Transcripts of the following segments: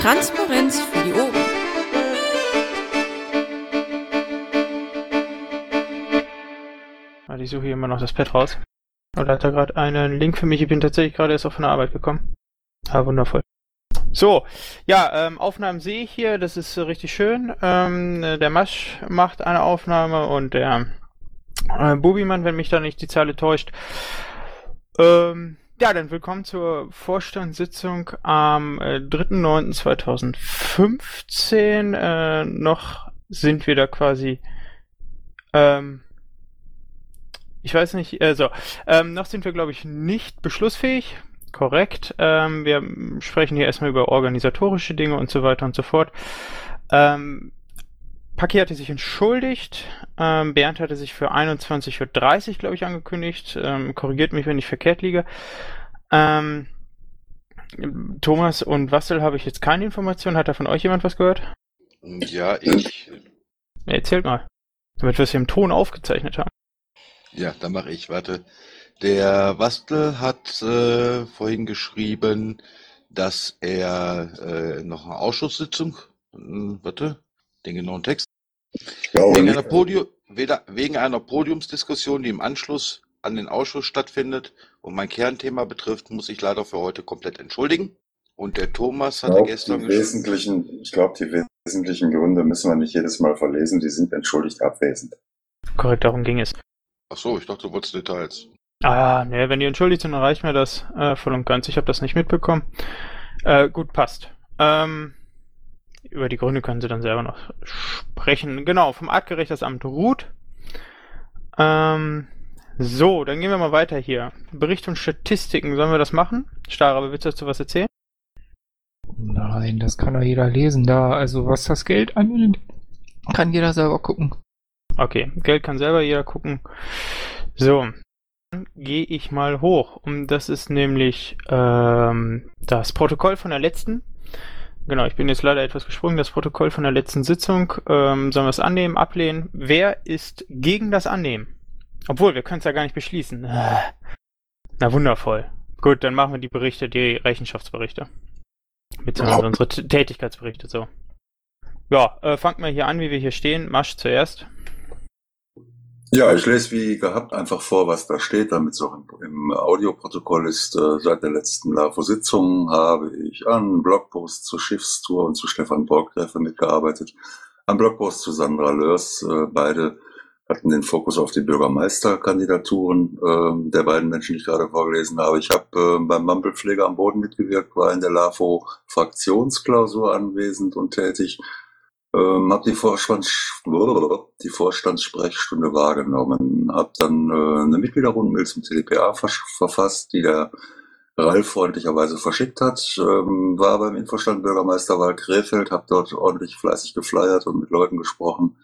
Transparenz für die Ohren. Ich suche hier immer noch das Pad raus. Oder hat er gerade einen Link für mich? Ich bin tatsächlich gerade erst auf der Arbeit gekommen. Ah, wundervoll. So, ja, ähm, Aufnahmen sehe ich hier, das ist äh, richtig schön. Ähm, äh, der Masch macht eine Aufnahme und der äh, Bubimann, wenn mich da nicht die Zahl täuscht. Ähm, ja, dann willkommen zur Vorstandssitzung am äh, 3.9.2015. Äh, noch sind wir da quasi ähm, ich weiß nicht, also, ähm, noch sind wir, glaube ich, nicht beschlussfähig. Korrekt. Ähm, wir sprechen hier erstmal über organisatorische Dinge und so weiter und so fort. Ähm, Paki hatte sich entschuldigt. Ähm, Bernd hatte sich für 21.30 Uhr, glaube ich, angekündigt. Ähm, korrigiert mich, wenn ich verkehrt liege. Ähm, Thomas und Wassel habe ich jetzt keine Informationen. Hat da von euch jemand was gehört? Ja, ich. Erzählt mal. Damit wir es hier im Ton aufgezeichnet haben. Ja, dann mache ich. Warte. Der Wastel hat äh, vorhin geschrieben, dass er äh, noch eine Ausschusssitzung, äh, warte, den genauen Text, wegen einer, Podium, weder, wegen einer Podiumsdiskussion, die im Anschluss an den Ausschuss stattfindet und mein Kernthema betrifft, muss ich leider für heute komplett entschuldigen. Und der Thomas hatte glaub, gestern die wesentlichen, Ich glaube, die wesentlichen Gründe müssen wir nicht jedes Mal verlesen, die sind entschuldigt abwesend. Korrekt, darum ging es. Ach so, ich dachte, du wolltest Details. Ah, ne, wenn die entschuldigt sind, dann reicht mir das äh, voll und ganz. Ich habe das nicht mitbekommen. Äh, gut, passt. Ähm, über die Gründe können Sie dann selber noch sprechen. Genau, vom Artgerecht Amt ruht. Ähm, so, dann gehen wir mal weiter hier. Bericht und Statistiken, sollen wir das machen? Starr, aber willst du dazu was erzählen? Nein, das kann doch jeder lesen da. Also was das Geld angeht, kann jeder selber gucken. Okay, Geld kann selber jeder gucken. So, gehe ich mal hoch. Und das ist nämlich ähm, das Protokoll von der letzten. Genau, ich bin jetzt leider etwas gesprungen. Das Protokoll von der letzten Sitzung. Ähm, sollen wir es annehmen, ablehnen? Wer ist gegen das Annehmen? Obwohl, wir können es ja gar nicht beschließen. Na wundervoll. Gut, dann machen wir die Berichte, die Rechenschaftsberichte. Beziehungsweise unsere T Tätigkeitsberichte, so. Ja, äh, fangt mal hier an, wie wir hier stehen. Masch zuerst. Ja, ich lese wie gehabt einfach vor, was da steht, damit es auch im Audioprotokoll ist. Äh, seit der letzten LAFO-Sitzung habe ich an Blogpost zur Schiffstour und zu Stefan Borgtreffer mitgearbeitet. Am Blogpost zu Sandra Lörs. Äh, beide hatten den Fokus auf die Bürgermeisterkandidaturen äh, der beiden Menschen, die ich gerade vorgelesen habe. Ich habe beim Mampelpfleger am Boden mitgewirkt, war in der LAFO-Fraktionsklausur anwesend und tätig ähm, habe die, Vorstands die Vorstandssprechstunde wahrgenommen, habe dann äh, eine Mitgliederrundmail zum CDPA verfasst, die der Ralf freundlicherweise verschickt hat, ähm, war beim Infostand Bürgermeisterwahl Krefeld, habe dort ordentlich fleißig geflyert und mit Leuten gesprochen,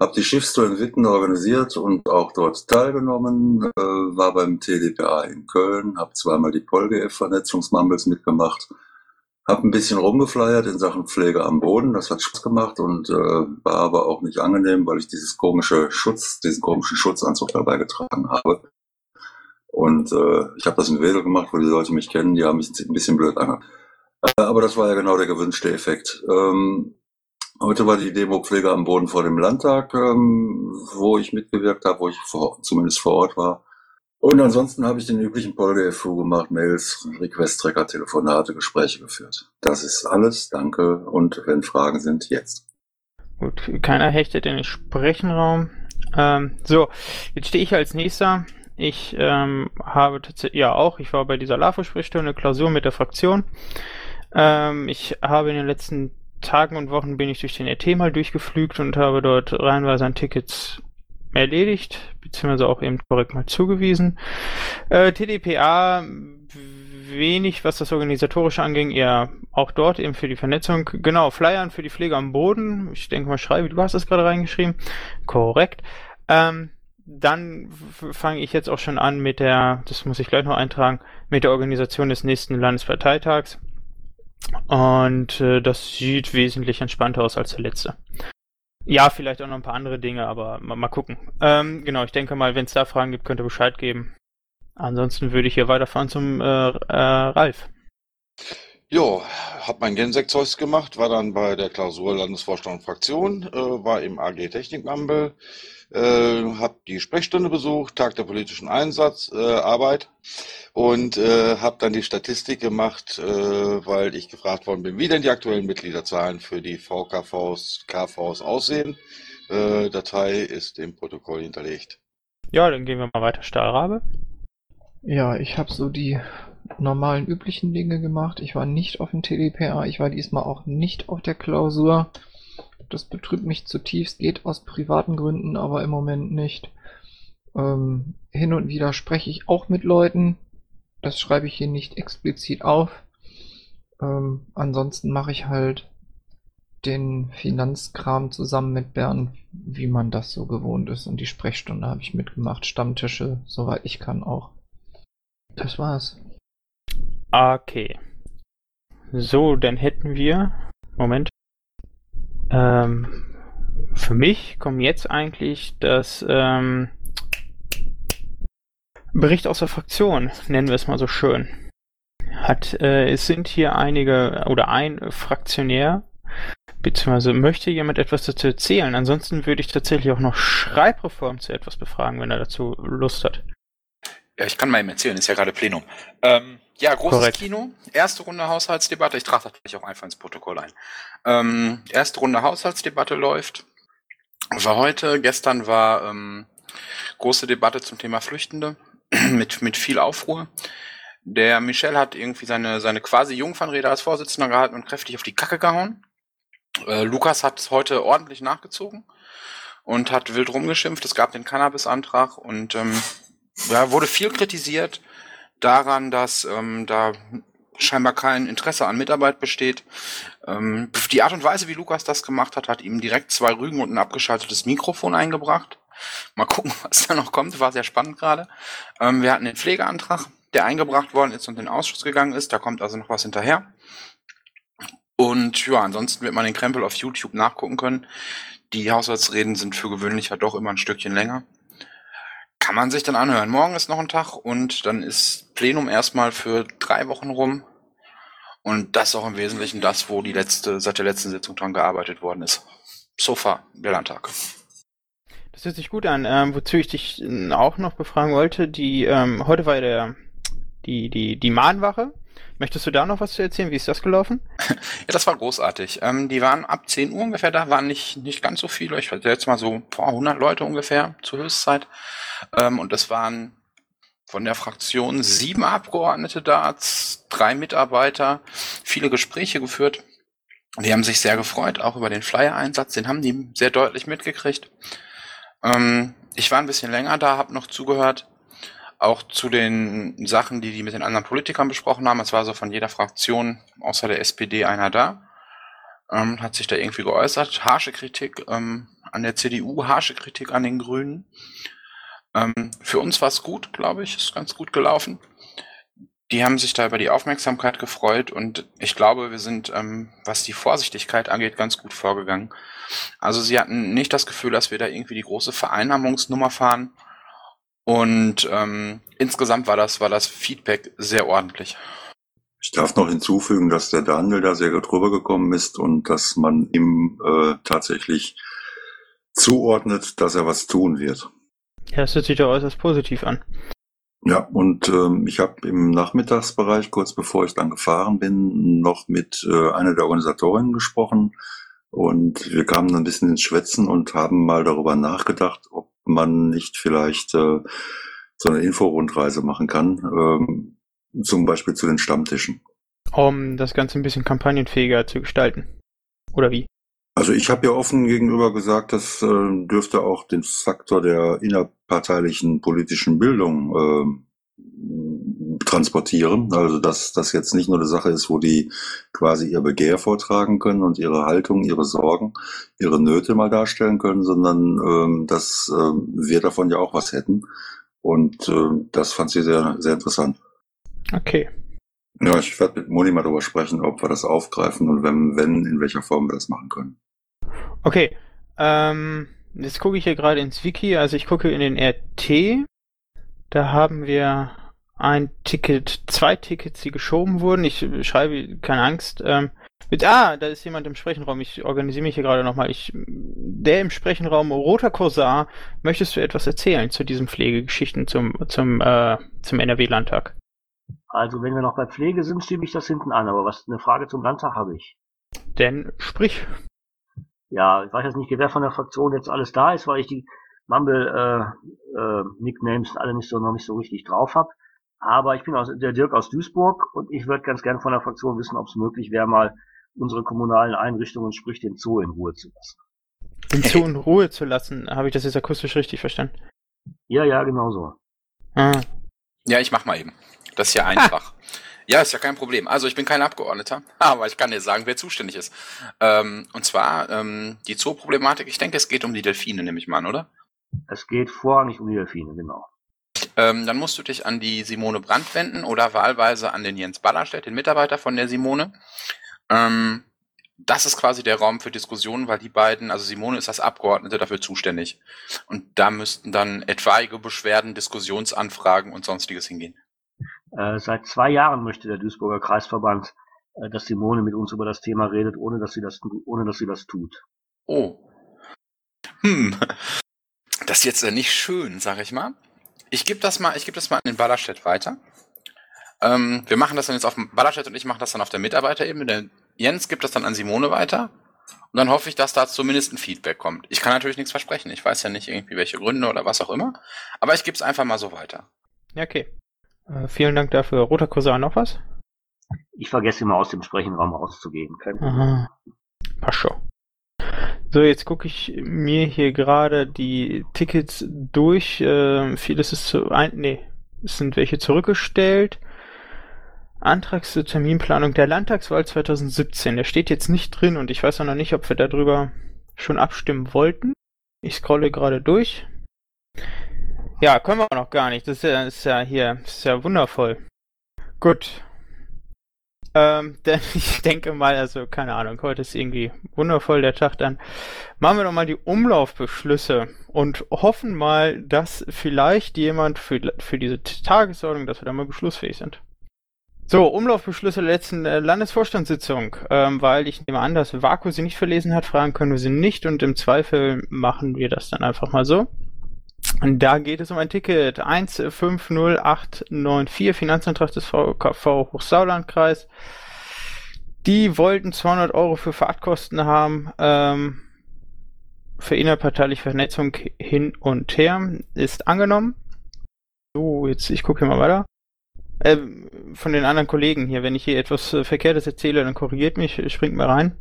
habe die Schiffstour in Witten organisiert und auch dort teilgenommen, äh, war beim TDPA in Köln, habe zweimal die PolGF-Vernetzungsmumbles mitgemacht, hab ein bisschen rumgefleiert in Sachen Pflege am Boden. Das hat Spaß gemacht und äh, war aber auch nicht angenehm, weil ich dieses komische Schutz, diesen komischen Schutzanzug dabei getragen habe. Und äh, ich habe das in Wedel gemacht, wo die Leute mich kennen, die haben mich ein bisschen blöd angehört. Äh, aber das war ja genau der gewünschte Effekt. Ähm, heute war die Demo Pflege am Boden vor dem Landtag, ähm, wo ich mitgewirkt habe, wo ich vor, zumindest vor Ort war. Und ansonsten habe ich den üblichen PolGFU gemacht, Mails, Request-Tracker, Telefonate, Gespräche geführt. Das ist alles, danke. Und wenn Fragen sind, jetzt. Gut, keiner hechtet in den Sprechenraum. Ähm, so, jetzt stehe ich als nächster. Ich ähm, habe tatsächlich, ja auch, ich war bei dieser LAFO-Sprechstunde, Klausur mit der Fraktion. Ähm, ich habe in den letzten Tagen und Wochen bin ich durch den RT mal durchgeflügt und habe dort reihenweise an Tickets erledigt, beziehungsweise auch eben korrekt mal zugewiesen. Äh, TDPA wenig, was das Organisatorische anging, eher auch dort eben für die Vernetzung. Genau, Flyern für die Pflege am Boden. Ich denke mal, schreibe, du hast das gerade reingeschrieben. Korrekt. Ähm, dann fange ich jetzt auch schon an mit der, das muss ich gleich noch eintragen, mit der Organisation des nächsten Landesparteitags. Und äh, das sieht wesentlich entspannter aus als der letzte. Ja, vielleicht auch noch ein paar andere Dinge, aber mal, mal gucken. Ähm, genau, ich denke mal, wenn es da Fragen gibt, könnt ihr Bescheid geben. Ansonsten würde ich hier weiterfahren zum äh, äh, Ralf. Jo, hab mein Genseck-Zeugs gemacht, war dann bei der Klausur Landesvorstand Fraktion, äh, war im AG Technikmambel, äh, hab die Sprechstunde besucht, Tag der politischen Einsatz, äh, Arbeit und äh, habe dann die Statistik gemacht, äh, weil ich gefragt worden bin, wie denn die aktuellen Mitgliederzahlen für die VKVs, KVs aussehen. Äh, Datei ist im Protokoll hinterlegt. Ja, dann gehen wir mal weiter. Stahlrabe. Ja, ich habe so die normalen üblichen Dinge gemacht. Ich war nicht auf dem TDPA, ich war diesmal auch nicht auf der Klausur. Das betrübt mich zutiefst, geht aus privaten Gründen, aber im Moment nicht. Ähm, hin und wieder spreche ich auch mit Leuten. Das schreibe ich hier nicht explizit auf. Ähm, ansonsten mache ich halt den Finanzkram zusammen mit Bernd, wie man das so gewohnt ist. Und die Sprechstunde habe ich mitgemacht. Stammtische, soweit ich kann auch. Das war's. Okay. So, dann hätten wir. Moment. Ähm, für mich kommt jetzt eigentlich das ähm, Bericht aus der Fraktion, nennen wir es mal so schön. Hat, äh, es sind hier einige oder ein Fraktionär, beziehungsweise möchte jemand etwas dazu erzählen. Ansonsten würde ich tatsächlich auch noch Schreibreform zu etwas befragen, wenn er dazu Lust hat. Ja, ich kann mal eben erzählen, ist ja gerade Plenum. Ähm, ja, großes Korrekt. Kino, erste Runde Haushaltsdebatte, ich trage das gleich auch einfach ins Protokoll ein. Ähm, erste Runde Haushaltsdebatte läuft. War heute, gestern war ähm, große Debatte zum Thema Flüchtende mit, mit viel Aufruhr. Der Michel hat irgendwie seine, seine quasi Jungfernrede als Vorsitzender gehalten und kräftig auf die Kacke gehauen. Äh, Lukas hat heute ordentlich nachgezogen und hat wild rumgeschimpft. Es gab den Cannabis-Antrag und ähm, ja, wurde viel kritisiert daran, dass ähm, da scheinbar kein Interesse an Mitarbeit besteht. Ähm, die Art und Weise, wie Lukas das gemacht hat, hat ihm direkt zwei Rügen und ein abgeschaltetes Mikrofon eingebracht. Mal gucken, was da noch kommt. War sehr spannend gerade. Ähm, wir hatten den Pflegeantrag, der eingebracht worden ist und in den Ausschuss gegangen ist. Da kommt also noch was hinterher. Und ja, ansonsten wird man den Krempel auf YouTube nachgucken können. Die Haushaltsreden sind für gewöhnlich ja doch immer ein Stückchen länger. Kann man sich dann anhören. Morgen ist noch ein Tag und dann ist Plenum erstmal für drei Wochen rum. Und das ist auch im Wesentlichen das, wo die letzte, seit der letzten Sitzung dran gearbeitet worden ist. So far, der Landtag. Das hört sich gut an. Ähm, wozu ich dich auch noch befragen wollte, die ähm, heute war ja der die die die Mahnwache. Möchtest du da noch was zu erzählen? Wie ist das gelaufen? Ja, das war großartig. Ähm, die waren ab 10 Uhr ungefähr da, waren nicht, nicht ganz so viele. Ich hatte jetzt mal so boah, 100 Leute ungefähr zur Höchstzeit. Ähm, und es waren von der Fraktion sieben Abgeordnete da, drei Mitarbeiter, viele Gespräche geführt. Die haben sich sehr gefreut, auch über den Flyer-Einsatz. Den haben die sehr deutlich mitgekriegt. Ähm, ich war ein bisschen länger da, habe noch zugehört. Auch zu den Sachen, die die mit den anderen Politikern besprochen haben. Es war so von jeder Fraktion außer der SPD einer da. Ähm, hat sich da irgendwie geäußert. Harsche Kritik ähm, an der CDU, harsche Kritik an den Grünen. Ähm, für uns war es gut, glaube ich. Ist ganz gut gelaufen. Die haben sich da über die Aufmerksamkeit gefreut und ich glaube, wir sind, ähm, was die Vorsichtigkeit angeht, ganz gut vorgegangen. Also sie hatten nicht das Gefühl, dass wir da irgendwie die große Vereinnahmungsnummer fahren. Und ähm, insgesamt war das, war das Feedback sehr ordentlich. Ich darf noch hinzufügen, dass der Daniel da sehr gut rübergekommen ist und dass man ihm äh, tatsächlich zuordnet, dass er was tun wird. Ja, das hört sich doch äußerst positiv an. Ja, und ähm, ich habe im Nachmittagsbereich, kurz bevor ich dann gefahren bin, noch mit äh, einer der Organisatorinnen gesprochen. Und wir kamen dann ein bisschen ins Schwätzen und haben mal darüber nachgedacht, ob man nicht vielleicht äh, so eine Inforundreise machen kann, ähm, zum Beispiel zu den Stammtischen. Um das Ganze ein bisschen kampagnenfähiger zu gestalten. Oder wie? Also ich habe ja offen gegenüber gesagt, das äh, dürfte auch den Faktor der innerparteilichen politischen Bildung äh, transportieren. Also dass das jetzt nicht nur eine Sache ist, wo die quasi ihr Begehr vortragen können und ihre Haltung, ihre Sorgen, ihre Nöte mal darstellen können, sondern ähm, dass äh, wir davon ja auch was hätten. Und äh, das fand sie sehr, sehr interessant. Okay. Ja, ich werde mit Moni mal darüber sprechen, ob wir das aufgreifen und wenn, wenn, in welcher Form wir das machen können. Okay. Ähm, jetzt gucke ich hier gerade ins Wiki. Also ich gucke in den RT. Da haben wir ein Ticket, zwei Tickets, die geschoben wurden. Ich schreibe, keine Angst. Ähm, mit, ah, da ist jemand im Sprechenraum. Ich organisiere mich hier gerade nochmal. Ich, der im Sprechenraum, Roter Korsar, möchtest du etwas erzählen zu diesen Pflegegeschichten zum, zum, äh, zum NRW-Landtag? Also, wenn wir noch bei Pflege sind, schiebe ich das hinten an. Aber was, eine Frage zum Landtag habe ich. Denn sprich. Ja, ich weiß jetzt nicht, wer von der Fraktion jetzt alles da ist, weil ich die Mumble äh, äh, Nicknames alle nicht so noch nicht so richtig drauf habe. Aber ich bin aus, der Dirk aus Duisburg und ich würde ganz gerne von der Fraktion wissen, ob es möglich wäre, mal unsere kommunalen Einrichtungen, sprich den Zoo, in Ruhe zu lassen. Den Zoo in Ruhe zu lassen, habe ich das jetzt akustisch richtig verstanden? Ja, ja, genau so. Ah. Ja, ich mach mal eben. Das ist ja einfach. Ja, ist ja kein Problem. Also ich bin kein Abgeordneter, aber ich kann dir sagen, wer zuständig ist. Ähm, und zwar ähm, die Zoo-Problematik. Ich denke, es geht um die Delfine, nehme ich mal an, oder? Es geht vorrangig um die Delfine, genau. Ähm, dann musst du dich an die Simone Brandt wenden oder wahlweise an den Jens Ballerstedt, den Mitarbeiter von der Simone. Ähm, das ist quasi der Raum für Diskussionen, weil die beiden, also Simone ist als Abgeordnete dafür zuständig. Und da müssten dann etwaige Beschwerden, Diskussionsanfragen und sonstiges hingehen. Äh, seit zwei Jahren möchte der Duisburger Kreisverband, äh, dass Simone mit uns über das Thema redet, ohne dass sie das, ohne dass sie das tut. Oh. Hm. Das ist jetzt äh, nicht schön, sag ich mal. Ich gebe das mal, ich gebe das mal an den Ballerstedt weiter. Ähm, wir machen das dann jetzt auf dem Ballerstedt und ich mache das dann auf der Mitarbeiterebene. Der Jens gibt das dann an Simone weiter. Und dann hoffe ich, dass da zumindest ein Feedback kommt. Ich kann natürlich nichts versprechen. Ich weiß ja nicht irgendwie welche Gründe oder was auch immer. Aber ich gebe es einfach mal so weiter. Ja, okay. Äh, vielen Dank dafür. Roter Cousin, noch was? Ich vergesse immer aus dem Sprechenraum rauszugehen. Aha. Pascho. So, jetzt gucke ich mir hier gerade die Tickets durch. Äh, vieles ist zu ein, nee, es sind welche zurückgestellt. Antrag zur Terminplanung der Landtagswahl 2017. Der steht jetzt nicht drin und ich weiß auch noch nicht, ob wir darüber schon abstimmen wollten. Ich scrolle gerade durch. Ja, können wir noch gar nicht. Das ist ja, ist ja hier, ist ja wundervoll. Gut. Ähm, denn ich denke mal, also keine Ahnung, heute ist irgendwie wundervoll der Tag. Dann machen wir doch mal die Umlaufbeschlüsse und hoffen mal, dass vielleicht jemand für, für diese Tagesordnung, dass wir da mal beschlussfähig sind. So, Umlaufbeschlüsse der letzten äh, Landesvorstandssitzung, ähm, weil ich nehme an, dass Vaku sie nicht verlesen hat, fragen können wir sie nicht und im Zweifel machen wir das dann einfach mal so. Und da geht es um ein Ticket 150894 Finanzantrag des VKV Hochsauerlandkreis. Die wollten 200 Euro für Fahrtkosten haben. Ähm, für innerparteiliche Vernetzung hin und her ist angenommen. So, jetzt ich gucke mal weiter. Äh, von den anderen Kollegen hier, wenn ich hier etwas äh, Verkehrtes erzähle, dann korrigiert mich, springt mal rein.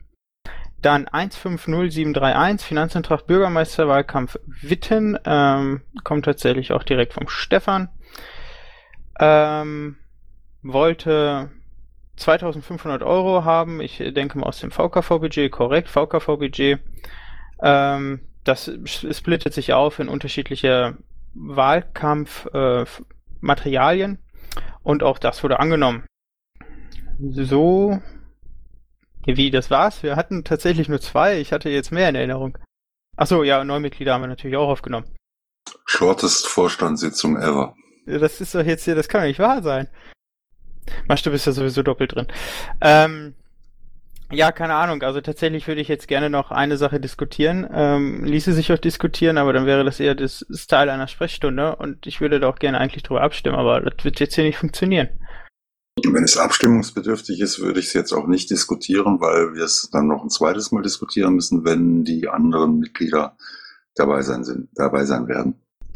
Dann 150731, Finanzantrag Bürgermeisterwahlkampf Witten, ähm, kommt tatsächlich auch direkt vom Stefan. Ähm, wollte 2500 Euro haben, ich denke mal aus dem VKV-Budget, korrekt, VKV-Budget. Ähm, das splittet sich auf in unterschiedliche Wahlkampfmaterialien äh, und auch das wurde angenommen. So wie, das war's? Wir hatten tatsächlich nur zwei. Ich hatte jetzt mehr in Erinnerung. Achso, ja, Neumitglieder haben wir natürlich auch aufgenommen. Shortest Vorstandssitzung ever. Das ist doch jetzt hier, das kann doch nicht wahr sein. Masch, du bist ja sowieso doppelt drin. Ähm, ja, keine Ahnung. Also tatsächlich würde ich jetzt gerne noch eine Sache diskutieren. Ähm, ließe sich auch diskutieren, aber dann wäre das eher das Style einer Sprechstunde und ich würde da auch gerne eigentlich drüber abstimmen, aber das wird jetzt hier nicht funktionieren. Wenn es abstimmungsbedürftig ist, würde ich es jetzt auch nicht diskutieren, weil wir es dann noch ein zweites Mal diskutieren müssen, wenn die anderen Mitglieder dabei sein, sind, dabei sein werden.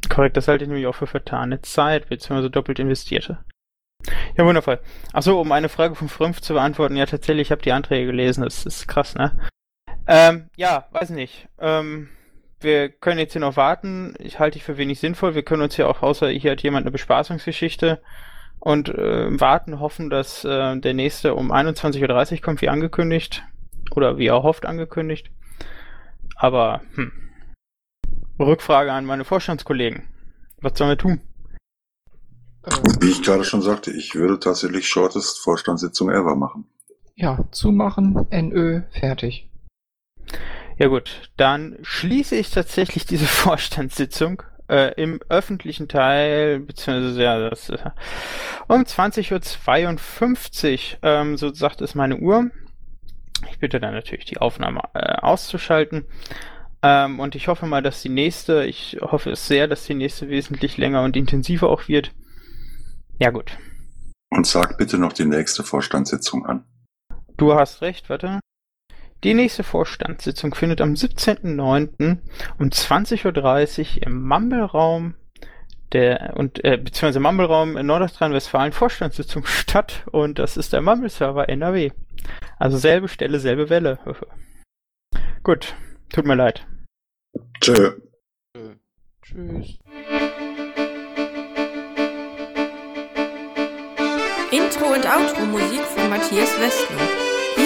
Korrekt, das halte ich nämlich auch für vertane Zeit, beziehungsweise doppelt investierte. Ja, wundervoll. Achso, um eine Frage von Frümpf zu beantworten, ja, tatsächlich, ich habe die Anträge gelesen, das ist krass, ne? Ähm, ja, weiß nicht. Ähm, wir können jetzt hier noch warten. Ich halte ich für wenig sinnvoll. Wir können uns hier auch, außer hier hat jemand eine Bespaßungsgeschichte, und äh, warten, hoffen, dass äh, der nächste um 21.30 Uhr kommt, wie angekündigt. Oder wie erhofft angekündigt. Aber, hm. Rückfrage an meine Vorstandskollegen. Was sollen wir tun? Wie ich gerade schon sagte, ich würde tatsächlich Shortest Vorstandssitzung ever machen. Ja, zumachen, NÖ, fertig. Ja gut, dann schließe ich tatsächlich diese Vorstandssitzung äh, im öffentlichen Teil, beziehungsweise ja, das äh, um 20.52 Uhr, ähm, so sagt es meine Uhr. Ich bitte dann natürlich die Aufnahme äh, auszuschalten. Ähm, und ich hoffe mal, dass die nächste, ich hoffe es sehr, dass die nächste wesentlich länger und intensiver auch wird. Ja gut. Und sag bitte noch die nächste Vorstandssitzung an. Du hast recht, warte. Die nächste Vorstandssitzung findet am 17.09. um 20.30 Uhr im Mumble-Raum der und äh, beziehungsweise Mumble-Raum in Nordrhein-Westfalen Vorstandssitzung statt und das ist der Mumble-Server NRW. Also selbe Stelle, selbe Welle. Gut, tut mir leid. Tschö. Tschüss. Intro und Outro Musik von Matthias Westner.